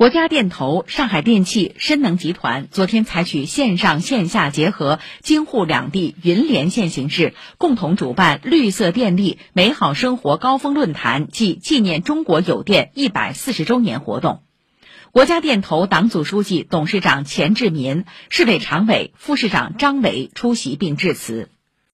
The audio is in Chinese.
国家电投上海电气深能集团昨天采取线上线下结合京沪两地云连线形式共同主办绿色电力美好生活高峰论坛暨纪念中国有电一百四十周年活动。国家电投党组书记董事长钱志民市委常委副市长张伟出席并致辞。